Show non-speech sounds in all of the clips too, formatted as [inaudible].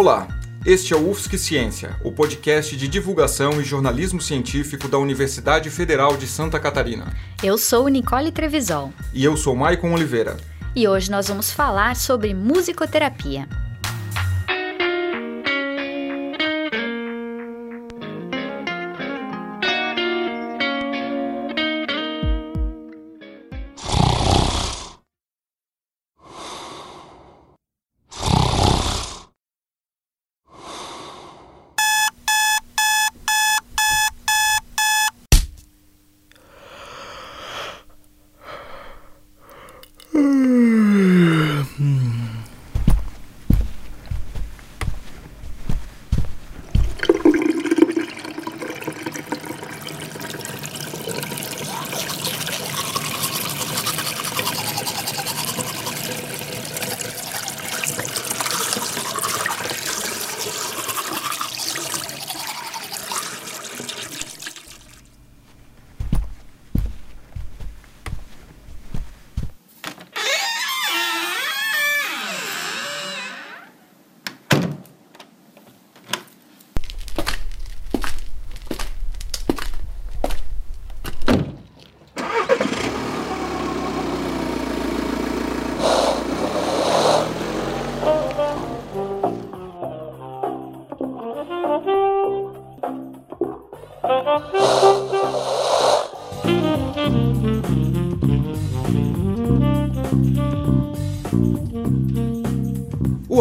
Olá, este é o UFSC Ciência, o podcast de divulgação e jornalismo científico da Universidade Federal de Santa Catarina. Eu sou Nicole Trevisol. E eu sou Maicon Oliveira. E hoje nós vamos falar sobre musicoterapia.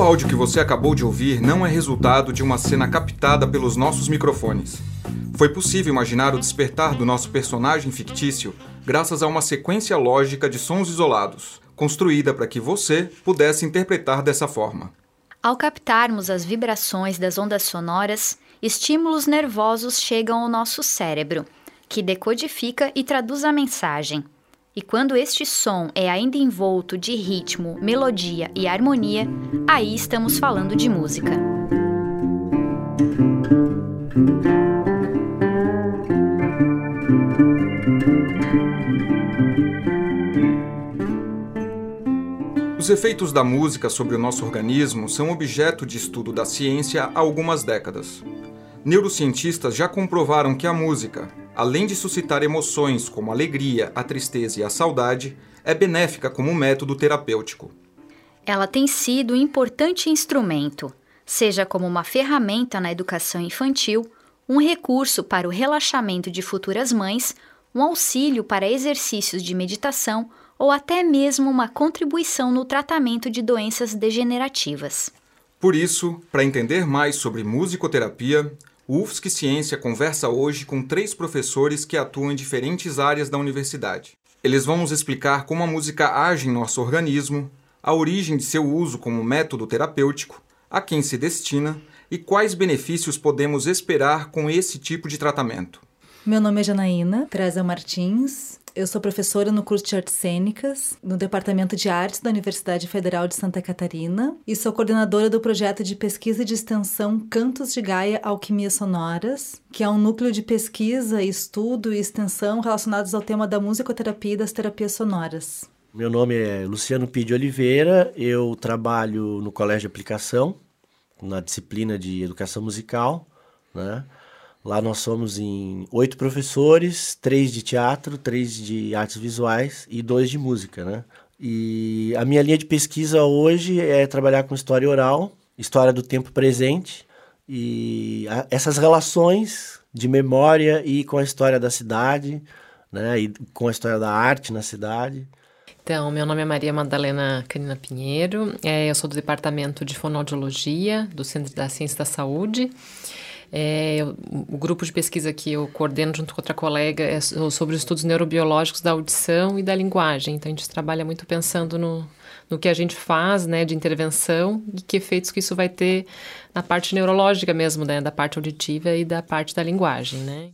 Áudio que você acabou de ouvir não é resultado de uma cena captada pelos nossos microfones. Foi possível imaginar o despertar do nosso personagem fictício graças a uma sequência lógica de sons isolados, construída para que você pudesse interpretar dessa forma. Ao captarmos as vibrações das ondas sonoras, estímulos nervosos chegam ao nosso cérebro, que decodifica e traduz a mensagem. E quando este som é ainda envolto de ritmo, melodia e harmonia, aí estamos falando de música. Os efeitos da música sobre o nosso organismo são objeto de estudo da ciência há algumas décadas. Neurocientistas já comprovaram que a música, além de suscitar emoções como a alegria, a tristeza e a saudade, é benéfica como método terapêutico. Ela tem sido um importante instrumento, seja como uma ferramenta na educação infantil, um recurso para o relaxamento de futuras mães, um auxílio para exercícios de meditação ou até mesmo uma contribuição no tratamento de doenças degenerativas. Por isso, para entender mais sobre musicoterapia, o UFSC Ciência conversa hoje com três professores que atuam em diferentes áreas da universidade. Eles vão nos explicar como a música age em nosso organismo, a origem de seu uso como método terapêutico, a quem se destina e quais benefícios podemos esperar com esse tipo de tratamento. Meu nome é Janaína Treza Martins, eu sou professora no curso de Artes Cênicas, no Departamento de Artes da Universidade Federal de Santa Catarina, e sou coordenadora do projeto de pesquisa e de extensão Cantos de Gaia Alquimias Sonoras, que é um núcleo de pesquisa, estudo e extensão relacionados ao tema da musicoterapia e das terapias sonoras. Meu nome é Luciano Pide Oliveira, eu trabalho no Colégio de Aplicação, na disciplina de Educação Musical, né? Lá nós somos em oito professores, três de teatro, três de artes visuais e dois de música, né? E a minha linha de pesquisa hoje é trabalhar com história oral, história do tempo presente e a, essas relações de memória e com a história da cidade, né? E com a história da arte na cidade. Então, meu nome é Maria Madalena Canina Pinheiro, é, eu sou do Departamento de Fonoaudiologia do Centro da Ciência da Saúde. É, o grupo de pesquisa que eu coordeno junto com outra colega é sobre os estudos neurobiológicos da audição e da linguagem. Então, a gente trabalha muito pensando no, no que a gente faz, né, de intervenção e que efeitos que isso vai ter na parte neurológica mesmo, né, da parte auditiva e da parte da linguagem, né.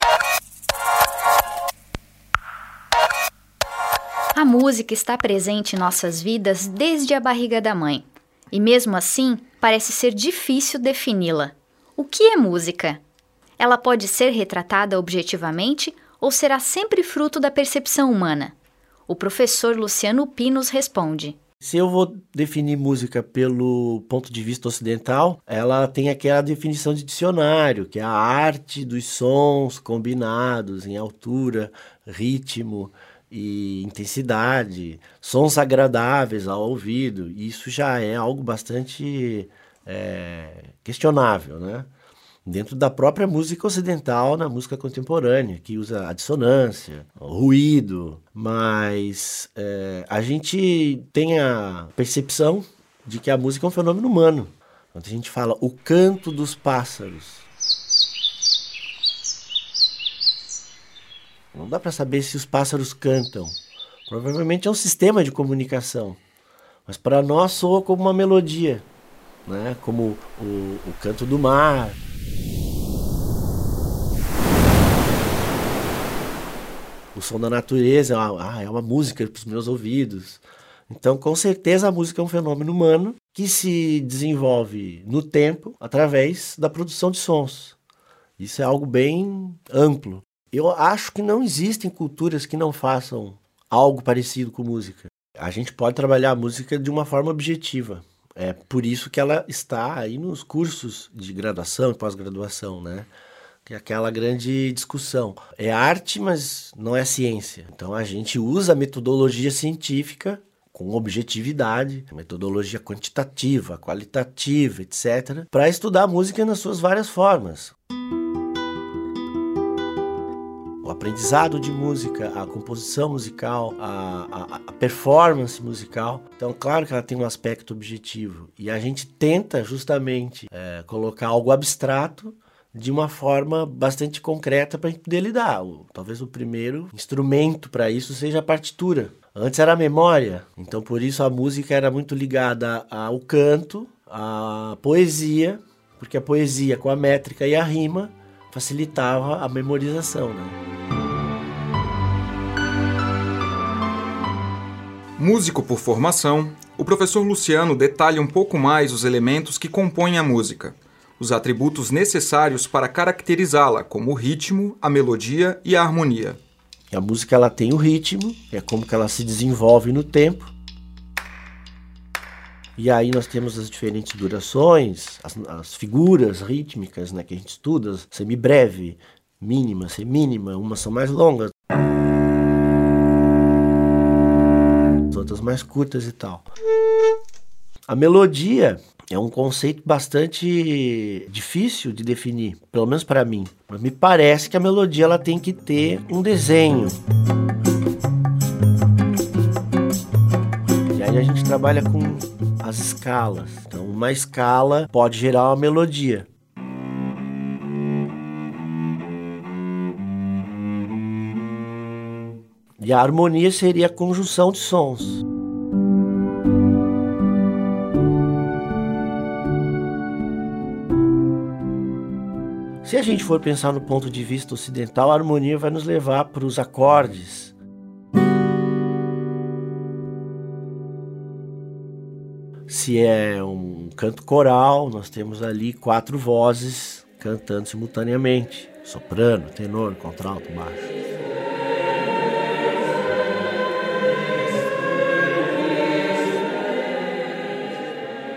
A música está presente em nossas vidas desde a barriga da mãe. E mesmo assim, parece ser difícil defini-la. O que é música? Ela pode ser retratada objetivamente ou será sempre fruto da percepção humana? O professor Luciano Pinos responde. Se eu vou definir música pelo ponto de vista ocidental, ela tem aquela definição de dicionário, que é a arte dos sons combinados em altura, ritmo e intensidade, sons agradáveis ao ouvido. Isso já é algo bastante é, questionável, né? dentro da própria música ocidental, na música contemporânea, que usa a dissonância, o ruído, mas é, a gente tem a percepção de que a música é um fenômeno humano. Quando a gente fala o canto dos pássaros, não dá para saber se os pássaros cantam. Provavelmente é um sistema de comunicação, mas para nós soa como uma melodia, né? como o, o canto do mar, o som da natureza é uma, ah, é uma música para os meus ouvidos. Então, com certeza, a música é um fenômeno humano que se desenvolve no tempo através da produção de sons. Isso é algo bem amplo. Eu acho que não existem culturas que não façam algo parecido com música. A gente pode trabalhar a música de uma forma objetiva. É por isso que ela está aí nos cursos de graduação e pós-graduação, né? que é aquela grande discussão. É arte, mas não é ciência. Então a gente usa a metodologia científica com objetividade, metodologia quantitativa, qualitativa, etc., para estudar a música nas suas várias formas. Aprendizado de música, a composição musical, a, a, a, performance musical. Então, claro que ela tem um aspecto objetivo. E a gente tenta justamente é, colocar algo abstrato de uma forma bastante concreta para a gente poder lidar. O, talvez o primeiro instrumento para isso seja a partitura. Antes era a memória, então por isso a música era muito ligada ao canto, à poesia, porque a poesia com a métrica e a rima facilitava a memorização. Né? Músico por formação, o professor Luciano detalha um pouco mais os elementos que compõem a música os atributos necessários para caracterizá-la, como o ritmo, a melodia e a harmonia. A música ela tem o ritmo, é como que ela se desenvolve no tempo. E aí nós temos as diferentes durações, as, as figuras rítmicas né, que a gente estuda, semibreve, mínima, semínima, umas são mais longas, outras mais curtas e tal. A melodia é um conceito bastante difícil de definir, pelo menos para mim. Mas me parece que a melodia ela tem que ter um desenho. Trabalha com as escalas. Então, uma escala pode gerar uma melodia. E a harmonia seria a conjunção de sons. Se a gente for pensar no ponto de vista ocidental, a harmonia vai nos levar para os acordes. Se é um canto coral, nós temos ali quatro vozes cantando simultaneamente: soprano, tenor, contralto, baixo.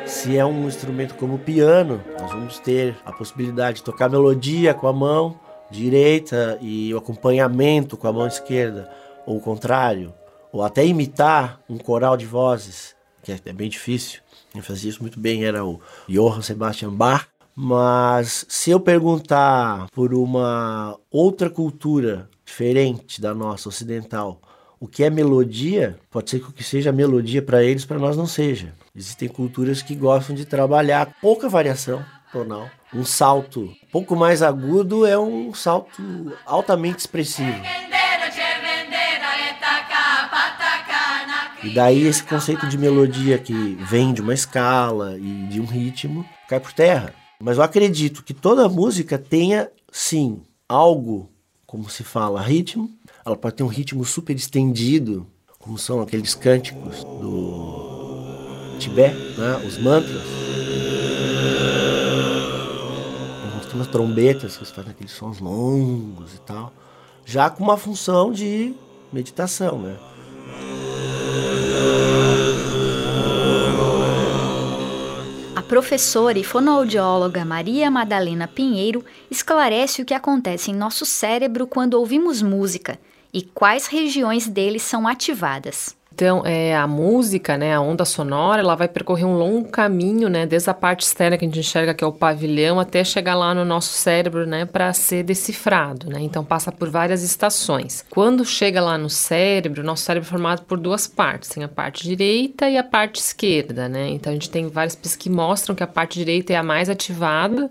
Se é um instrumento como o piano, nós vamos ter a possibilidade de tocar melodia com a mão direita e o acompanhamento com a mão esquerda, ou o contrário, ou até imitar um coral de vozes, que é bem difícil. Quem fazia isso muito bem era o Johann Sebastian Bach. Mas se eu perguntar por uma outra cultura diferente da nossa ocidental, o que é melodia, pode ser que o que seja melodia para eles, para nós não seja. Existem culturas que gostam de trabalhar pouca variação tonal. Um salto pouco mais agudo é um salto altamente expressivo. E daí esse conceito de melodia que vem de uma escala e de um ritmo cai por terra. Mas eu acredito que toda música tenha, sim, algo, como se fala, ritmo, ela pode ter um ritmo super estendido, como são aqueles cânticos do Tibete, né? os mantras. Umas trombetas que fazem aqueles sons longos e tal, já com uma função de meditação, né? Professora e fonoaudióloga Maria Madalena Pinheiro esclarece o que acontece em nosso cérebro quando ouvimos música e quais regiões dele são ativadas. Então, é, a música, né, a onda sonora, ela vai percorrer um longo caminho, né, desde a parte externa que a gente enxerga, que é o pavilhão, até chegar lá no nosso cérebro, né, para ser decifrado, né? Então, passa por várias estações. Quando chega lá no cérebro, nosso cérebro é formado por duas partes, tem a parte direita e a parte esquerda, né? Então, a gente tem várias pesquisas que mostram que a parte direita é a mais ativada,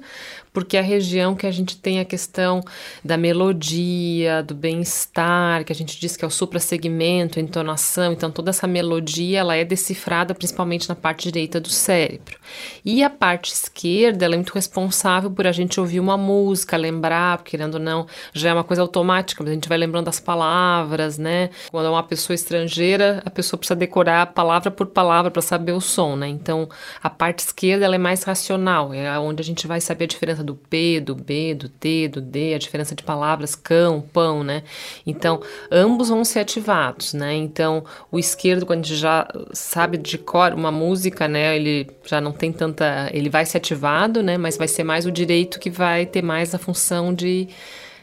porque é a região que a gente tem a questão da melodia, do bem-estar, que a gente diz que é o suprassegmento, a entonação, então toda essa melodia ela é decifrada principalmente na parte direita do cérebro. E a parte esquerda ela é muito responsável por a gente ouvir uma música, lembrar, querendo ou não, já é uma coisa automática, mas a gente vai lembrando das palavras, né? Quando é uma pessoa estrangeira, a pessoa precisa decorar palavra por palavra para saber o som, né? Então, a parte esquerda ela é mais racional, é onde a gente vai saber a diferença do P, do B, do T, do D, a diferença de palavras cão, pão, né? Então, ambos vão ser ativados, né? Então, o esquerdo, quando a gente já sabe de cor uma música, né? Ele já não tem tanta. Ele vai ser ativado, né? Mas vai ser mais o direito que vai ter mais a função de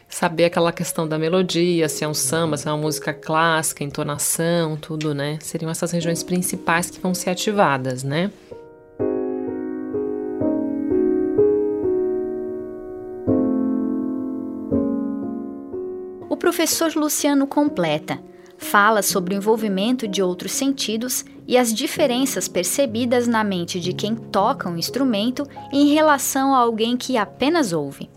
saber aquela questão da melodia, se é um samba, se é uma música clássica, entonação, tudo, né? Seriam essas regiões principais que vão ser ativadas, né? Professor Luciano completa. Fala sobre o envolvimento de outros sentidos e as diferenças percebidas na mente de quem toca um instrumento em relação a alguém que apenas ouve.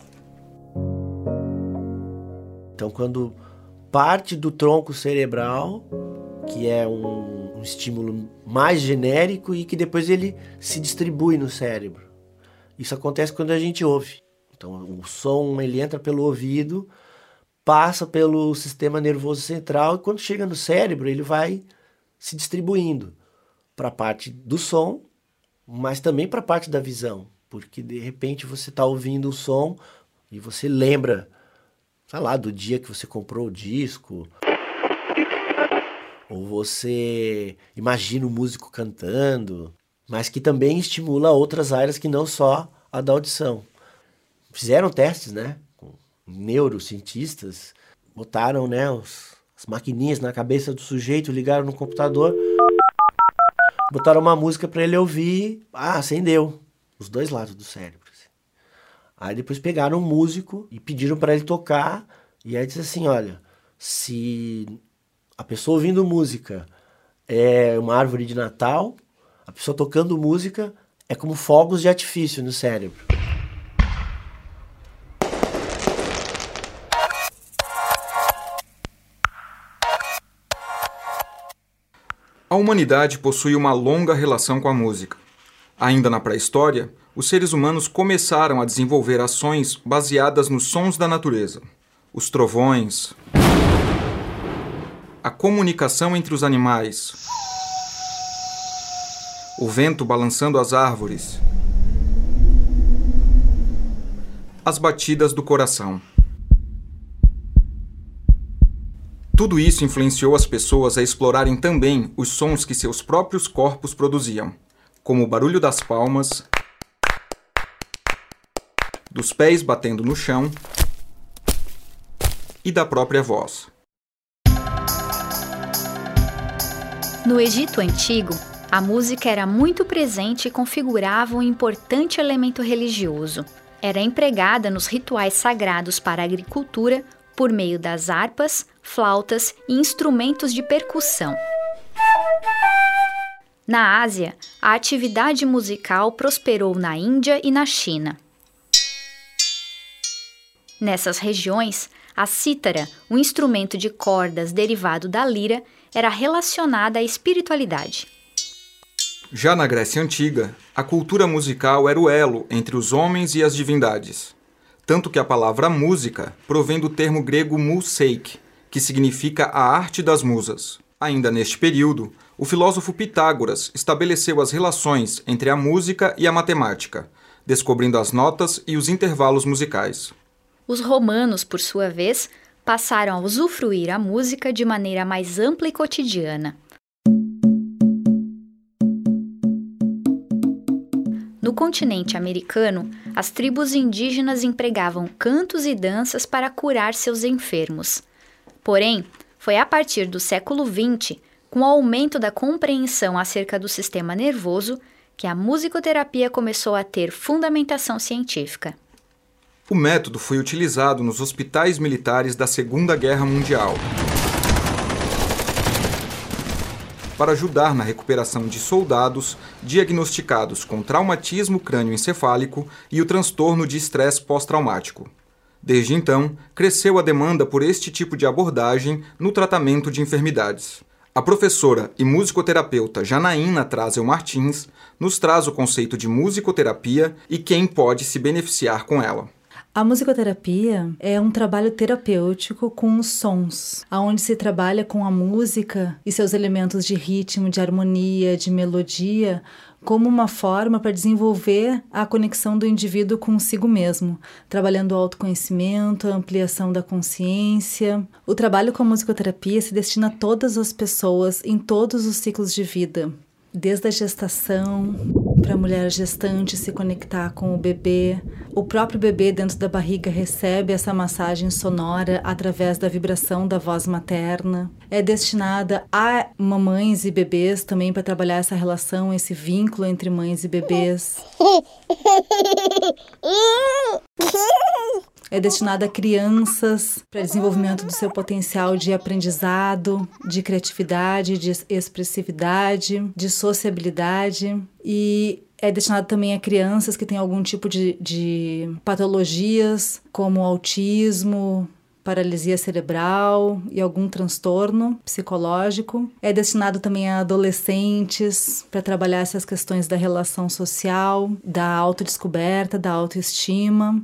Então, quando parte do tronco cerebral, que é um, um estímulo mais genérico e que depois ele se distribui no cérebro. Isso acontece quando a gente ouve. Então, o som ele entra pelo ouvido passa pelo sistema nervoso central e quando chega no cérebro ele vai se distribuindo para a parte do som, mas também para a parte da visão, porque de repente você está ouvindo o som e você lembra, sei lá, do dia que você comprou o disco, ou você imagina o músico cantando, mas que também estimula outras áreas que não só a da audição. Fizeram testes, né? Neurocientistas botaram né, os, as maquininhas na cabeça do sujeito, ligaram no computador, botaram uma música para ele ouvir, ah, acendeu os dois lados do cérebro. Assim. Aí depois pegaram um músico e pediram para ele tocar, e aí disse assim, olha, se a pessoa ouvindo música é uma árvore de Natal, a pessoa tocando música é como fogos de artifício no cérebro. Humanidade possui uma longa relação com a música. Ainda na pré-história, os seres humanos começaram a desenvolver ações baseadas nos sons da natureza. Os trovões, a comunicação entre os animais, o vento balançando as árvores, as batidas do coração. Tudo isso influenciou as pessoas a explorarem também os sons que seus próprios corpos produziam, como o barulho das palmas, dos pés batendo no chão e da própria voz. No Egito Antigo, a música era muito presente e configurava um importante elemento religioso. Era empregada nos rituais sagrados para a agricultura por meio das harpas, flautas e instrumentos de percussão. Na Ásia, a atividade musical prosperou na Índia e na China. Nessas regiões, a cítara, um instrumento de cordas derivado da lira, era relacionada à espiritualidade. Já na Grécia Antiga, a cultura musical era o elo entre os homens e as divindades. Tanto que a palavra música provém do termo grego museik, que significa a arte das musas. Ainda neste período, o filósofo Pitágoras estabeleceu as relações entre a música e a matemática, descobrindo as notas e os intervalos musicais. Os romanos, por sua vez, passaram a usufruir a música de maneira mais ampla e cotidiana. No continente americano, as tribos indígenas empregavam cantos e danças para curar seus enfermos. Porém, foi a partir do século XX, com o aumento da compreensão acerca do sistema nervoso, que a musicoterapia começou a ter fundamentação científica. O método foi utilizado nos hospitais militares da Segunda Guerra Mundial para ajudar na recuperação de soldados diagnosticados com traumatismo crânioencefálico e o transtorno de estresse pós-traumático. Desde então, cresceu a demanda por este tipo de abordagem no tratamento de enfermidades. A professora e musicoterapeuta Janaína Trazel Martins nos traz o conceito de musicoterapia e quem pode se beneficiar com ela. A musicoterapia é um trabalho terapêutico com os sons, aonde se trabalha com a música e seus elementos de ritmo, de harmonia, de melodia, como uma forma para desenvolver a conexão do indivíduo consigo mesmo, trabalhando o autoconhecimento, a ampliação da consciência. O trabalho com a musicoterapia se destina a todas as pessoas em todos os ciclos de vida, desde a gestação, para a mulher gestante se conectar com o bebê. O próprio bebê dentro da barriga recebe essa massagem sonora através da vibração da voz materna. É destinada a mamães e bebês também para trabalhar essa relação, esse vínculo entre mães e bebês. [laughs] é destinada a crianças para desenvolvimento do seu potencial de aprendizado, de criatividade, de expressividade, de sociabilidade e é destinado também a crianças que têm algum tipo de, de patologias, como autismo, paralisia cerebral e algum transtorno psicológico. É destinado também a adolescentes para trabalhar essas questões da relação social, da autodescoberta, da autoestima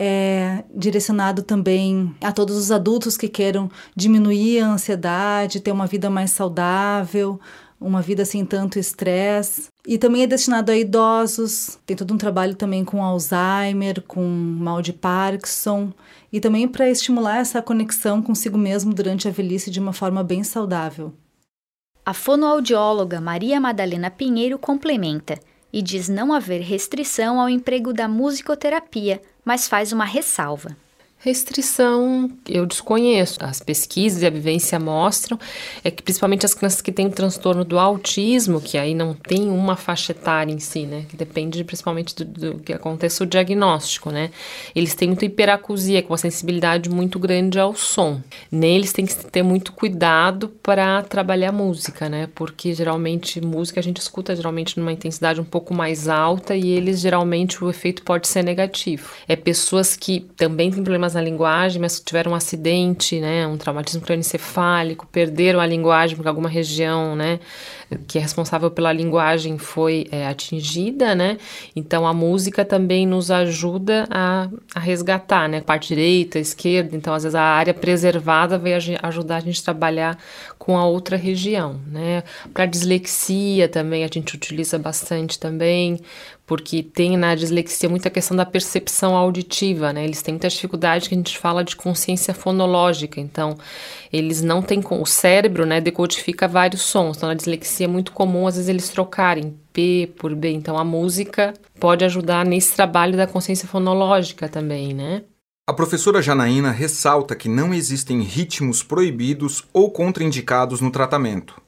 é direcionado também a todos os adultos que queiram diminuir a ansiedade, ter uma vida mais saudável, uma vida sem tanto estresse. E também é destinado a idosos, tem todo um trabalho também com Alzheimer, com mal de Parkinson, e também para estimular essa conexão consigo mesmo durante a velhice de uma forma bem saudável. A fonoaudióloga Maria Madalena Pinheiro complementa e diz não haver restrição ao emprego da musicoterapia mas faz uma ressalva. Restrição, eu desconheço. As pesquisas e a vivência mostram é que principalmente as crianças que têm transtorno do autismo, que aí não tem uma faixa etária em si, né? Que depende principalmente do, do que aconteça o diagnóstico, né? Eles têm muita hiperacusia, com uma sensibilidade muito grande ao som. Neles tem que ter muito cuidado para trabalhar música, né? Porque geralmente música a gente escuta geralmente numa intensidade um pouco mais alta e eles geralmente o efeito pode ser negativo. É pessoas que também têm problemas problemas na linguagem, mas tiveram um acidente, né, um traumatismo crânioencefálico, perderam a linguagem porque alguma região, né, que é responsável pela linguagem foi é, atingida, né? Então a música também nos ajuda a, a resgatar, né? Parte direita, esquerda, então às vezes a área preservada vai ajudar a gente a trabalhar com a outra região, né? Para dislexia também a gente utiliza bastante também, porque tem na dislexia muita questão da percepção auditiva, né? Eles têm muita dificuldade que a gente fala de consciência fonológica, então eles não têm o cérebro, né, decodifica vários sons. Então na dislexia é muito comum às vezes eles trocarem P por B, então a música pode ajudar nesse trabalho da consciência fonológica também, né? A professora Janaína ressalta que não existem ritmos proibidos ou contraindicados no tratamento.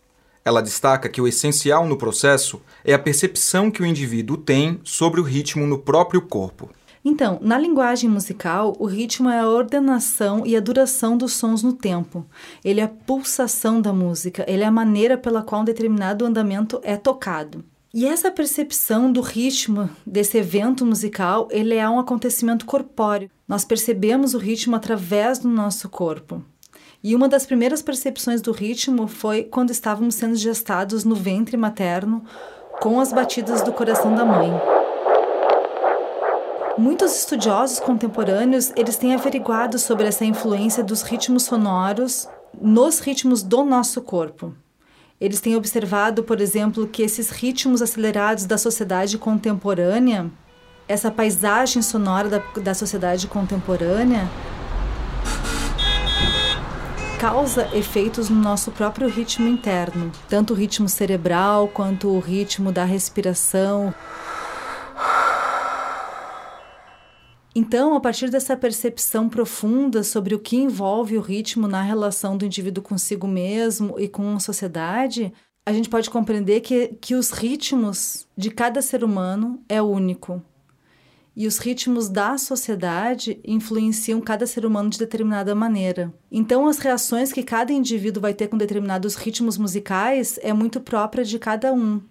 Ela destaca que o essencial no processo é a percepção que o indivíduo tem sobre o ritmo no próprio corpo. Então, na linguagem musical, o ritmo é a ordenação e a duração dos sons no tempo. Ele é a pulsação da música, ele é a maneira pela qual um determinado andamento é tocado. E essa percepção do ritmo desse evento musical, ele é um acontecimento corpóreo. Nós percebemos o ritmo através do nosso corpo. E uma das primeiras percepções do ritmo foi quando estávamos sendo gestados no ventre materno com as batidas do coração da mãe. Muitos estudiosos contemporâneos, eles têm averiguado sobre essa influência dos ritmos sonoros nos ritmos do nosso corpo. Eles têm observado, por exemplo, que esses ritmos acelerados da sociedade contemporânea, essa paisagem sonora da, da sociedade contemporânea, causa efeitos no nosso próprio ritmo interno, tanto o ritmo cerebral quanto o ritmo da respiração. Então, a partir dessa percepção profunda sobre o que envolve o ritmo na relação do indivíduo consigo mesmo e com a sociedade, a gente pode compreender que, que os ritmos de cada ser humano é único e os ritmos da sociedade influenciam cada ser humano de determinada maneira. Então, as reações que cada indivíduo vai ter com determinados ritmos musicais é muito própria de cada um.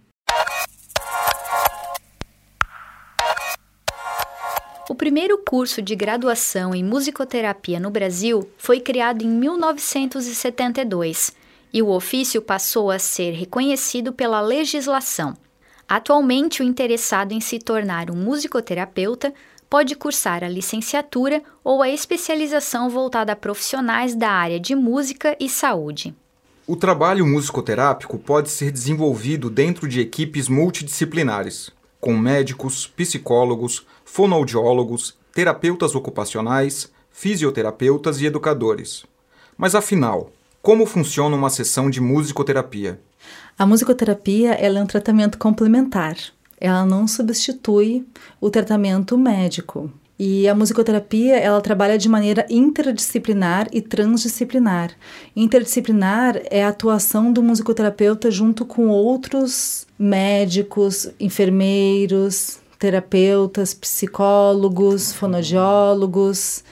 O primeiro curso de graduação em musicoterapia no Brasil foi criado em 1972 e o ofício passou a ser reconhecido pela legislação. Atualmente, o interessado em se tornar um musicoterapeuta pode cursar a licenciatura ou a especialização voltada a profissionais da área de música e saúde. O trabalho musicoterápico pode ser desenvolvido dentro de equipes multidisciplinares, com médicos, psicólogos, fonoaudiólogos, terapeutas ocupacionais, fisioterapeutas e educadores. Mas afinal, como funciona uma sessão de musicoterapia? A musicoterapia é um tratamento complementar. Ela não substitui o tratamento médico. E a musicoterapia, ela trabalha de maneira interdisciplinar e transdisciplinar. Interdisciplinar é a atuação do musicoterapeuta junto com outros médicos, enfermeiros, terapeutas, psicólogos, fonoaudiólogos.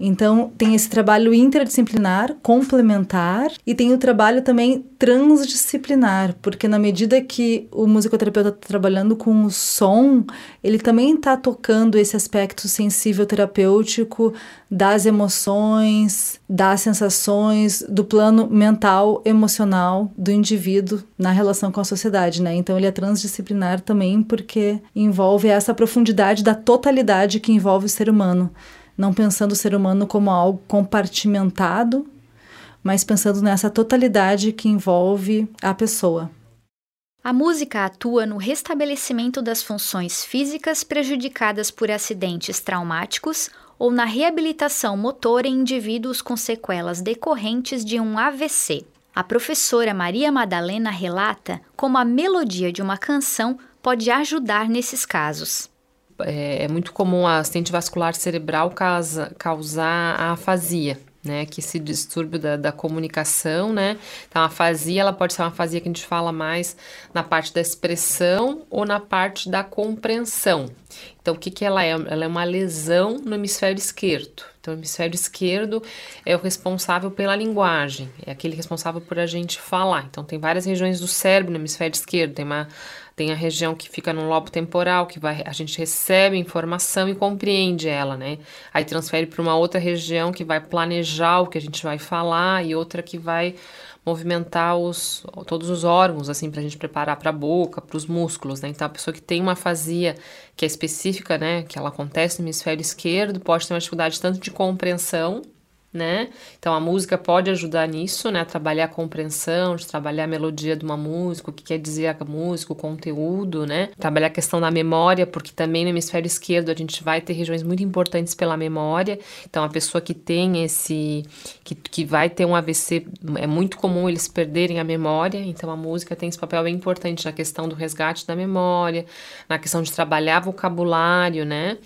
Então, tem esse trabalho interdisciplinar, complementar, e tem o trabalho também transdisciplinar, porque na medida que o musicoterapeuta está trabalhando com o som, ele também está tocando esse aspecto sensível terapêutico das emoções, das sensações, do plano mental, emocional do indivíduo na relação com a sociedade, né? Então, ele é transdisciplinar também porque envolve essa profundidade da totalidade que envolve o ser humano não pensando o ser humano como algo compartimentado, mas pensando nessa totalidade que envolve a pessoa. A música atua no restabelecimento das funções físicas prejudicadas por acidentes traumáticos ou na reabilitação motora em indivíduos com sequelas decorrentes de um AVC. A professora Maria Madalena relata como a melodia de uma canção pode ajudar nesses casos é, é muito comum a acidente vascular cerebral causa, causar a afasia, né, que esse distúrbio da, da, comunicação, né, então a afasia, ela pode ser uma afasia que a gente fala mais na parte da expressão ou na parte da compreensão. Então, o que que ela é? Ela é uma lesão no hemisfério esquerdo. Então, o hemisfério esquerdo é o responsável pela linguagem, é aquele responsável por a gente falar. Então, tem várias regiões do cérebro no hemisfério esquerdo, tem uma tem a região que fica no lobo temporal, que vai, a gente recebe informação e compreende ela, né? Aí transfere para uma outra região que vai planejar o que a gente vai falar e outra que vai movimentar os, todos os órgãos, assim, para a gente preparar para a boca, para os músculos, né? Então, a pessoa que tem uma afasia que é específica, né, que ela acontece no hemisfério esquerdo, pode ter uma dificuldade tanto de compreensão, né? Então a música pode ajudar nisso, né? Trabalhar a compreensão, de trabalhar a melodia de uma música, o que quer dizer a música, o conteúdo, né? Trabalhar a questão da memória, porque também no hemisfério esquerdo a gente vai ter regiões muito importantes pela memória. Então a pessoa que tem esse que, que vai ter um AVC, é muito comum eles perderem a memória, então a música tem esse papel bem importante na questão do resgate da memória, na questão de trabalhar vocabulário, né?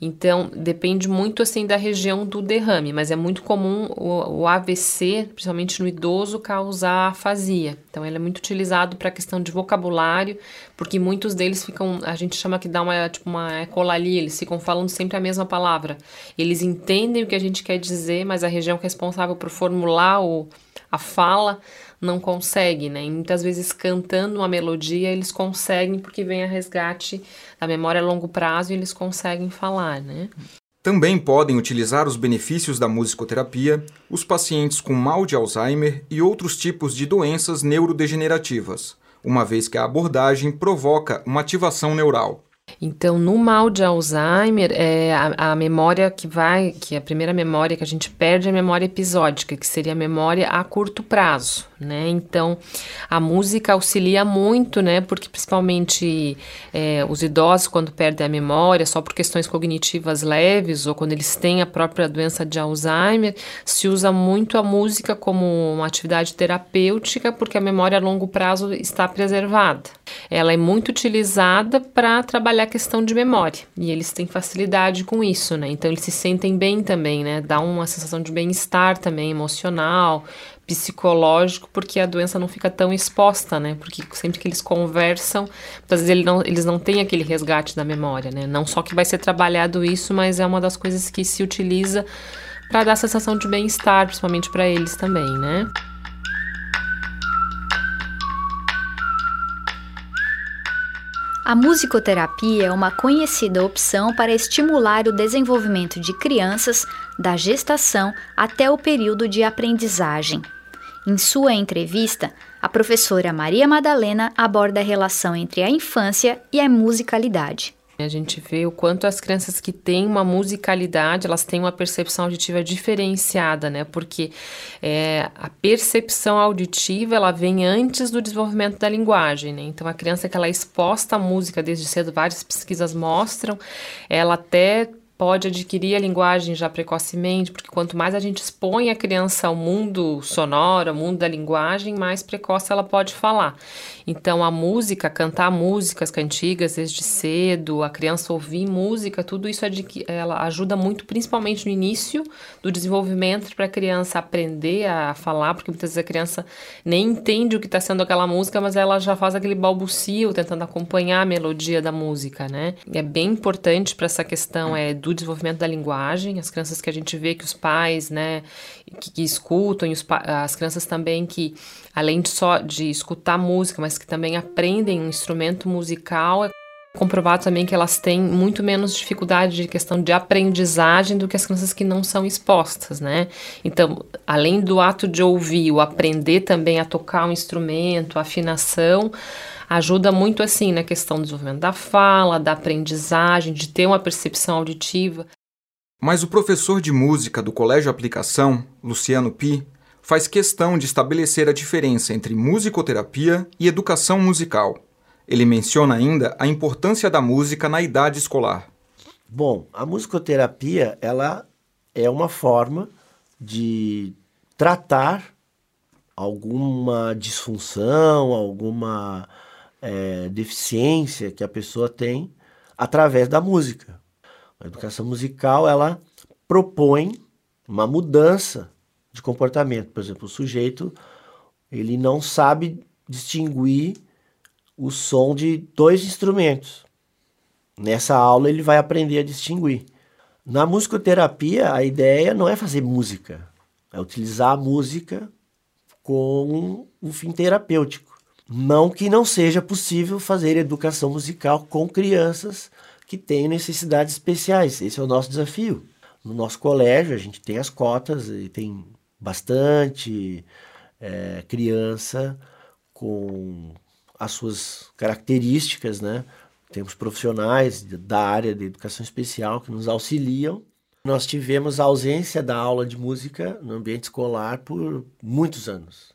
Então, depende muito assim da região do derrame, mas é muito comum o, o AVC, principalmente no idoso, causar afasia. Então, ele é muito utilizado para a questão de vocabulário, porque muitos deles ficam, a gente chama que dá uma tipo uma ecolalia, eles ficam falando sempre a mesma palavra. Eles entendem o que a gente quer dizer, mas a região responsável por formular o, a fala não consegue, né? E muitas vezes cantando uma melodia eles conseguem porque vem a resgate da memória a longo prazo e eles conseguem falar, né? Também podem utilizar os benefícios da musicoterapia os pacientes com mal de Alzheimer e outros tipos de doenças neurodegenerativas, uma vez que a abordagem provoca uma ativação neural. Então, no mal de Alzheimer, é a, a, memória que vai, que é a primeira memória que a gente perde é a memória episódica, que seria a memória a curto prazo, né? Então, a música auxilia muito, né? Porque principalmente é, os idosos, quando perdem a memória, só por questões cognitivas leves ou quando eles têm a própria doença de Alzheimer, se usa muito a música como uma atividade terapêutica, porque a memória a longo prazo está preservada. Ela é muito utilizada para trabalhar a questão de memória e eles têm facilidade com isso, né? Então, eles se sentem bem também, né? Dá uma sensação de bem-estar também emocional psicológico, porque a doença não fica tão exposta, né? Porque sempre que eles conversam, muitas vezes eles não, eles não têm aquele resgate da memória, né? Não só que vai ser trabalhado isso, mas é uma das coisas que se utiliza para dar sensação de bem-estar, principalmente para eles também, né? A musicoterapia é uma conhecida opção para estimular o desenvolvimento de crianças da gestação até o período de aprendizagem. Em sua entrevista, a professora Maria Madalena aborda a relação entre a infância e a musicalidade. A gente vê o quanto as crianças que têm uma musicalidade, elas têm uma percepção auditiva diferenciada, né? Porque é, a percepção auditiva, ela vem antes do desenvolvimento da linguagem, né? Então, a criança que ela é exposta à música desde cedo, várias pesquisas mostram, ela até pode adquirir a linguagem já precocemente, porque quanto mais a gente expõe a criança ao mundo sonoro, ao mundo da linguagem, mais precoce ela pode falar. Então, a música, cantar músicas cantigas desde cedo, a criança ouvir música, tudo isso ela ajuda muito, principalmente no início do desenvolvimento, para a criança aprender a falar, porque muitas vezes a criança nem entende o que está sendo aquela música, mas ela já faz aquele balbucio tentando acompanhar a melodia da música, né? É bem importante para essa questão é do desenvolvimento da linguagem, as crianças que a gente vê que os pais, né, que, que escutam, os, as crianças também que, além de só de escutar música, mas que também aprendem um instrumento musical, é comprovado também que elas têm muito menos dificuldade de questão de aprendizagem do que as crianças que não são expostas, né? Então, além do ato de ouvir, o aprender também a tocar um instrumento, a afinação, ajuda muito assim na questão do desenvolvimento da fala, da aprendizagem, de ter uma percepção auditiva. Mas o professor de música do Colégio Aplicação, Luciano Pi, faz questão de estabelecer a diferença entre musicoterapia e educação musical. Ele menciona ainda a importância da música na idade escolar. Bom, a musicoterapia ela é uma forma de tratar alguma disfunção, alguma é, deficiência que a pessoa tem através da música. A educação musical ela propõe uma mudança de comportamento. Por exemplo, o sujeito ele não sabe distinguir o som de dois instrumentos. Nessa aula ele vai aprender a distinguir. Na musicoterapia, a ideia não é fazer música, é utilizar a música com um fim terapêutico. Não que não seja possível fazer educação musical com crianças que têm necessidades especiais. Esse é o nosso desafio. No nosso colégio, a gente tem as cotas e tem bastante é, criança com as suas características, né? Temos profissionais da área de educação especial que nos auxiliam. Nós tivemos a ausência da aula de música no ambiente escolar por muitos anos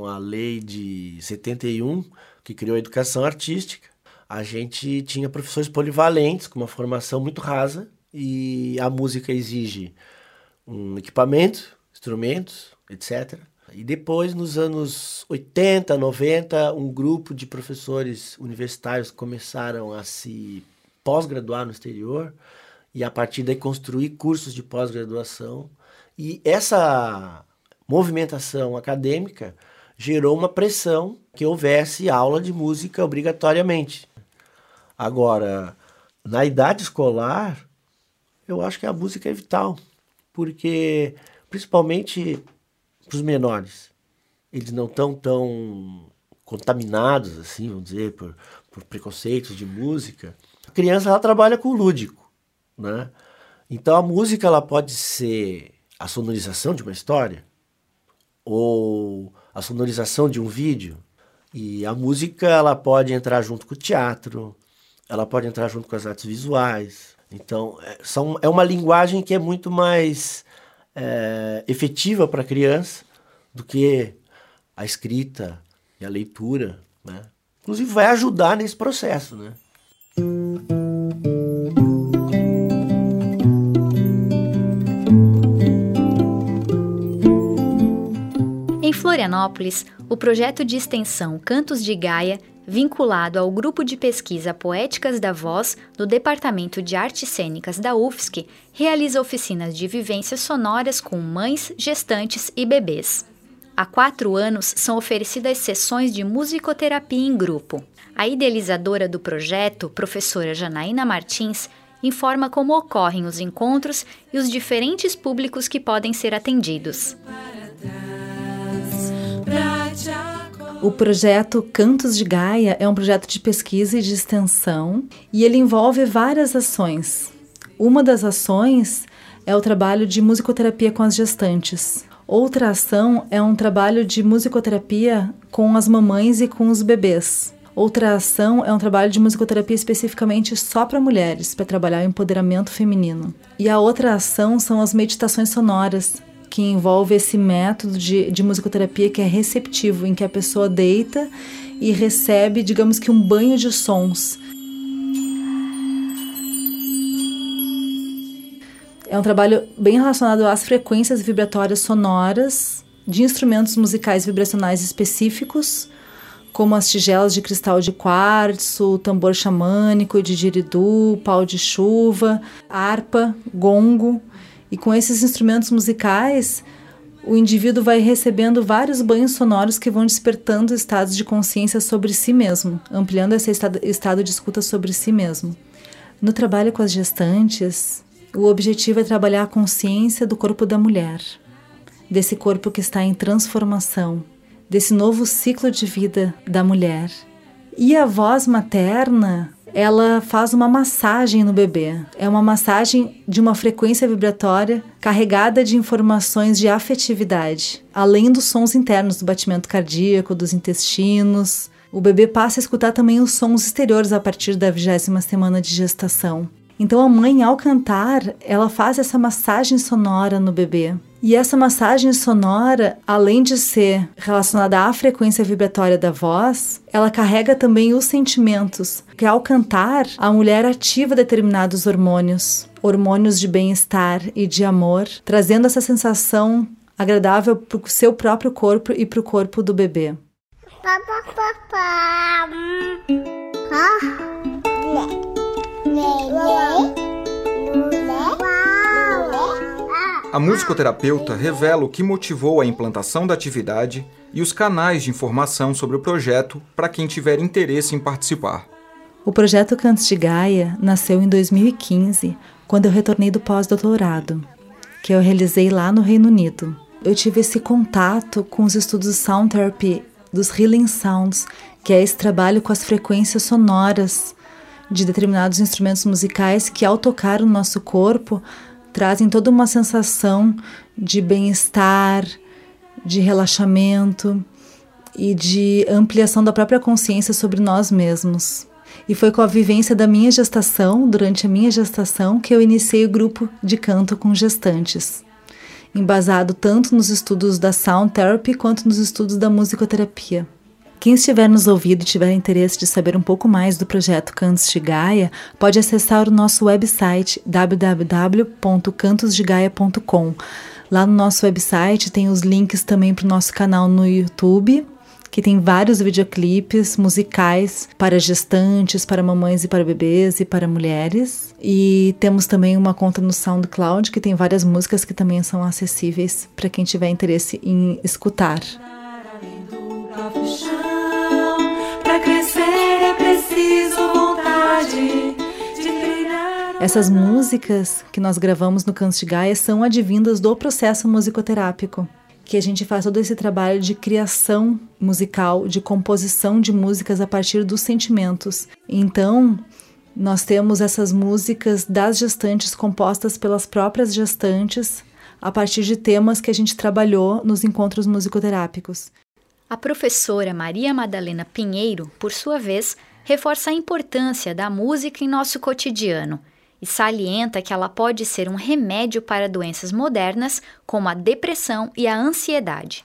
com a lei de 71, que criou a educação artística, a gente tinha professores polivalentes, com uma formação muito rasa, e a música exige um equipamento, instrumentos, etc. E depois, nos anos 80, 90, um grupo de professores universitários começaram a se pós-graduar no exterior e a partir daí construir cursos de pós-graduação. E essa movimentação acadêmica gerou uma pressão que houvesse aula de música obrigatoriamente. Agora, na idade escolar, eu acho que a música é vital, porque principalmente para os menores, eles não estão tão contaminados assim, vamos dizer, por, por preconceitos de música. A criança ela trabalha com o lúdico, né? Então a música ela pode ser a sonorização de uma história ou a sonorização de um vídeo. E a música ela pode entrar junto com o teatro, ela pode entrar junto com as artes visuais. Então, é, são, é uma linguagem que é muito mais é, efetiva para a criança do que a escrita e a leitura, né? Inclusive vai ajudar nesse processo, né? Florianópolis, o projeto de extensão Cantos de Gaia, vinculado ao grupo de pesquisa Poéticas da Voz do Departamento de Artes Cênicas da UFSC, realiza oficinas de vivências sonoras com mães, gestantes e bebês. Há quatro anos são oferecidas sessões de musicoterapia em grupo. A idealizadora do projeto, professora Janaína Martins, informa como ocorrem os encontros e os diferentes públicos que podem ser atendidos. O projeto Cantos de Gaia é um projeto de pesquisa e de extensão e ele envolve várias ações. Uma das ações é o trabalho de musicoterapia com as gestantes. Outra ação é um trabalho de musicoterapia com as mamães e com os bebês. Outra ação é um trabalho de musicoterapia especificamente só para mulheres, para trabalhar o empoderamento feminino. E a outra ação são as meditações sonoras, que envolve esse método de, de musicoterapia que é receptivo, em que a pessoa deita e recebe, digamos que, um banho de sons. É um trabalho bem relacionado às frequências vibratórias sonoras de instrumentos musicais vibracionais específicos, como as tigelas de cristal de quartzo, tambor xamânico, de didgeridoo, pau de chuva, harpa, gongo, e com esses instrumentos musicais, o indivíduo vai recebendo vários banhos sonoros que vão despertando estados de consciência sobre si mesmo, ampliando esse estado de escuta sobre si mesmo. No trabalho com as gestantes, o objetivo é trabalhar a consciência do corpo da mulher, desse corpo que está em transformação, desse novo ciclo de vida da mulher. E a voz materna ela faz uma massagem no bebê. É uma massagem de uma frequência vibratória carregada de informações de afetividade, além dos sons internos do batimento cardíaco, dos intestinos. O bebê passa a escutar também os sons exteriores a partir da vigésima semana de gestação. Então a mãe, ao cantar, ela faz essa massagem sonora no bebê. E essa massagem sonora, além de ser relacionada à frequência vibratória da voz, ela carrega também os sentimentos, que ao cantar, a mulher ativa determinados hormônios, hormônios de bem-estar e de amor, trazendo essa sensação agradável para o seu próprio corpo e para o corpo do bebê. A musicoterapeuta revela o que motivou a implantação da atividade e os canais de informação sobre o projeto para quem tiver interesse em participar. O projeto Cantos de Gaia nasceu em 2015, quando eu retornei do pós-doutorado, que eu realizei lá no Reino Unido. Eu tive esse contato com os estudos Sound Therapy, dos Healing Sounds, que é esse trabalho com as frequências sonoras de determinados instrumentos musicais que, ao tocar o nosso corpo, trazem toda uma sensação de bem-estar, de relaxamento e de ampliação da própria consciência sobre nós mesmos. E foi com a vivência da minha gestação, durante a minha gestação, que eu iniciei o grupo de canto com gestantes, embasado tanto nos estudos da Sound Therapy quanto nos estudos da musicoterapia. Quem estiver nos ouvindo e tiver interesse de saber um pouco mais do projeto Cantos de Gaia, pode acessar o nosso website www.cantosdegaia.com. Lá no nosso website tem os links também para o nosso canal no YouTube, que tem vários videoclipes musicais para gestantes, para mamães e para bebês e para mulheres. E temos também uma conta no SoundCloud que tem várias músicas que também são acessíveis para quem tiver interesse em escutar. Essas músicas que nós gravamos no Canto de Gaia são advindas do processo musicoterápico, que a gente faz todo esse trabalho de criação musical, de composição de músicas a partir dos sentimentos. Então, nós temos essas músicas das gestantes compostas pelas próprias gestantes a partir de temas que a gente trabalhou nos encontros musicoterápicos. A professora Maria Madalena Pinheiro, por sua vez, reforça a importância da música em nosso cotidiano e salienta que ela pode ser um remédio para doenças modernas como a depressão e a ansiedade.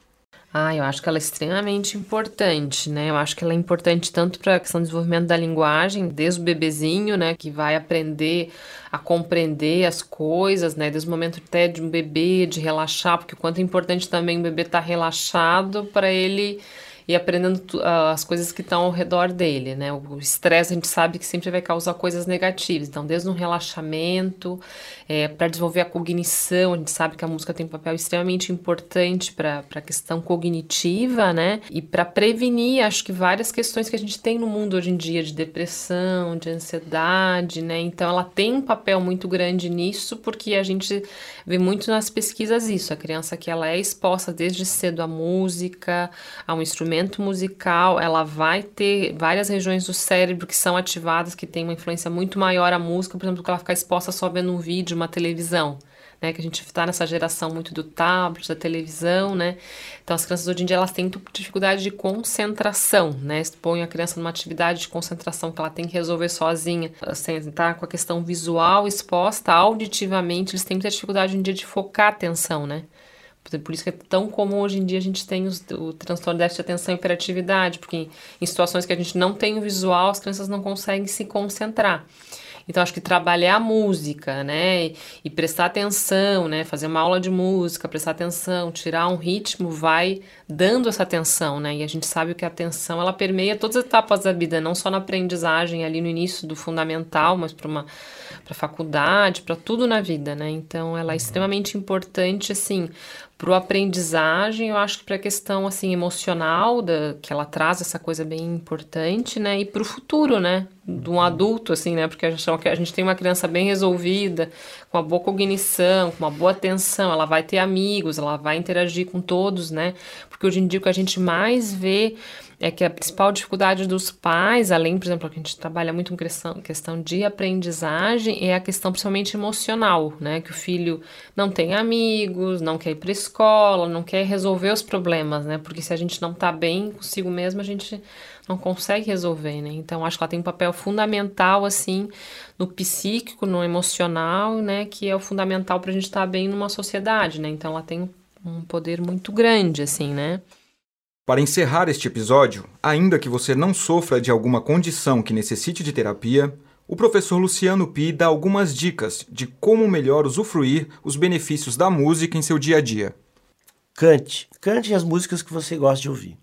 Ah, eu acho que ela é extremamente importante, né? Eu acho que ela é importante tanto para a questão do desenvolvimento da linguagem, desde o bebezinho, né, que vai aprender a compreender as coisas, né, desde o momento até de um bebê, de relaxar, porque o quanto é importante também o bebê estar tá relaxado para ele e aprendendo uh, as coisas que estão ao redor dele, né? O estresse a gente sabe que sempre vai causar coisas negativas, então desde um relaxamento, é, para desenvolver a cognição, a gente sabe que a música tem um papel extremamente importante para a questão cognitiva, né? E para prevenir, acho que várias questões que a gente tem no mundo hoje em dia de depressão, de ansiedade, né? Então ela tem um papel muito grande nisso, porque a gente vê muito nas pesquisas isso, a criança que ela é exposta desde cedo à música, a um instrumento musical, ela vai ter várias regiões do cérebro que são ativadas, que tem uma influência muito maior à música, por exemplo, que ela ficar exposta só vendo um vídeo, uma televisão. Né, que a gente está nessa geração muito do tablet, da televisão, né? Então as crianças hoje em dia elas têm dificuldade de concentração, né? Põe a criança numa atividade de concentração que ela tem que resolver sozinha, assim, tá com a questão visual exposta, auditivamente, eles têm muita dificuldade hoje em dia de focar a atenção, né? Por isso que é tão comum hoje em dia a gente tem os, o transtorno de déficit de atenção e hiperatividade, porque em, em situações que a gente não tem o visual, as crianças não conseguem se concentrar. Então, acho que trabalhar a música, né, e, prestar atenção, né, fazer uma aula de música, prestar atenção, tirar um ritmo, vai dando essa atenção, né, e a gente sabe que a atenção, ela permeia todas as etapas da vida, não só na aprendizagem ali no início do fundamental, mas para uma para faculdade, para tudo na vida, né, então ela é extremamente importante, assim, para o aprendizagem, eu acho que para a questão assim emocional da que ela traz essa coisa bem importante, né? E para o futuro, né? De um adulto, assim, né? Porque a gente, a gente tem uma criança bem resolvida, com uma boa cognição, com uma boa atenção, ela vai ter amigos, ela vai interagir com todos, né? Porque hoje em dia o que a gente mais vê é que a principal dificuldade dos pais, além, por exemplo, que a gente trabalha muito com questão, de aprendizagem, é a questão principalmente emocional, né? Que o filho não tem amigos, não quer ir para escola, não quer resolver os problemas, né? Porque se a gente não está bem consigo mesmo, a gente não consegue resolver, né? Então, acho que ela tem um papel fundamental, assim, no psíquico, no emocional, né? Que é o fundamental para a gente estar tá bem numa sociedade, né? Então, ela tem um poder muito grande, assim, né? Para encerrar este episódio, ainda que você não sofra de alguma condição que necessite de terapia, o professor Luciano Pi dá algumas dicas de como melhor usufruir os benefícios da música em seu dia a dia. Cante. Cante as músicas que você gosta de ouvir.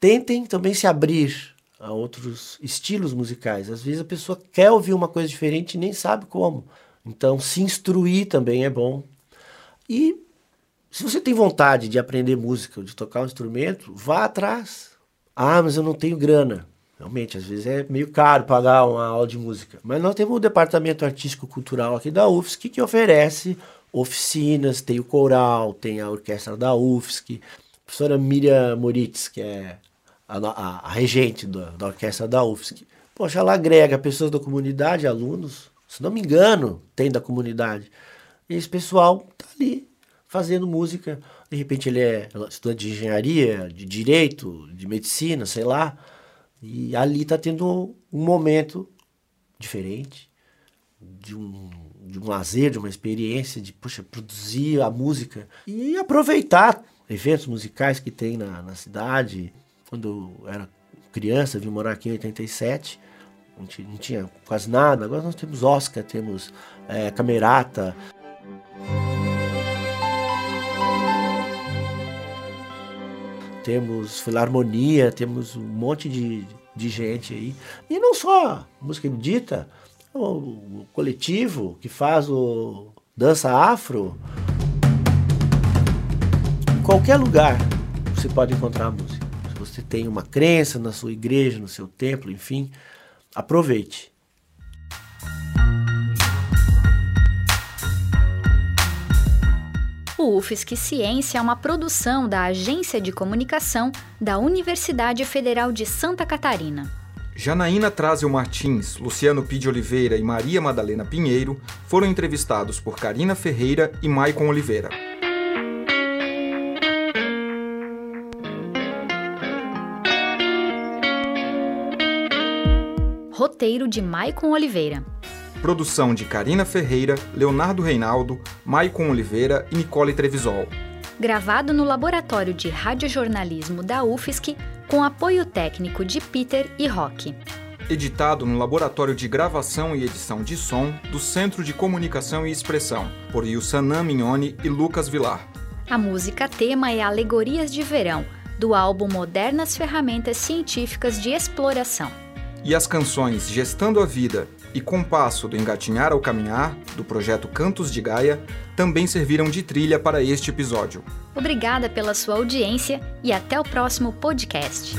Tentem também se abrir a outros estilos musicais. Às vezes a pessoa quer ouvir uma coisa diferente e nem sabe como. Então, se instruir também é bom. E se você tem vontade de aprender música, de tocar um instrumento, vá atrás. Ah, mas eu não tenho grana. Realmente, às vezes é meio caro pagar uma aula de música. Mas nós temos o Departamento Artístico Cultural aqui da UFSC que oferece oficinas, tem o coral, tem a orquestra da UFSC. A professora Miriam Moritz, que é a, a, a regente da, da orquestra da UFSC. Poxa, ela agrega pessoas da comunidade, alunos. Se não me engano, tem da comunidade. E esse pessoal tá ali fazendo música. De repente ele é estudante de engenharia, de direito, de medicina, sei lá. E ali está tendo um momento diferente, de um, de um lazer, de uma experiência, de puxa, produzir a música e aproveitar eventos musicais que tem na, na cidade. Quando eu era criança, vim morar aqui em 87, não tinha, não tinha quase nada. Agora nós temos Oscar, temos é, Camerata. Temos Filarmonia, temos um monte de, de gente aí. E não só música erudita, o, coletivo que faz o dança afro. Em qualquer lugar você pode encontrar música. Se você tem uma crença na sua igreja, no seu templo, enfim, aproveite. O UFSC Ciência é uma produção da Agência de Comunicação da Universidade Federal de Santa Catarina. Janaína Trázio Martins, Luciano Pide Oliveira e Maria Madalena Pinheiro foram entrevistados por Karina Ferreira e Maicon Oliveira. Roteiro de Maicon Oliveira. Produção de Karina Ferreira, Leonardo Reinaldo, Maicon Oliveira e Nicole Trevisol. gravado no Laboratório de Radiojornalismo da UFSC, com apoio técnico de Peter e Rock. Editado no Laboratório de Gravação e Edição de Som do Centro de Comunicação e Expressão, por Yusanã Mignoni e Lucas Vilar. A música tema é Alegorias de Verão, do álbum Modernas Ferramentas Científicas de Exploração. E as canções Gestando a Vida e Compasso do Engatinhar ao Caminhar, do projeto Cantos de Gaia, também serviram de trilha para este episódio. Obrigada pela sua audiência e até o próximo podcast.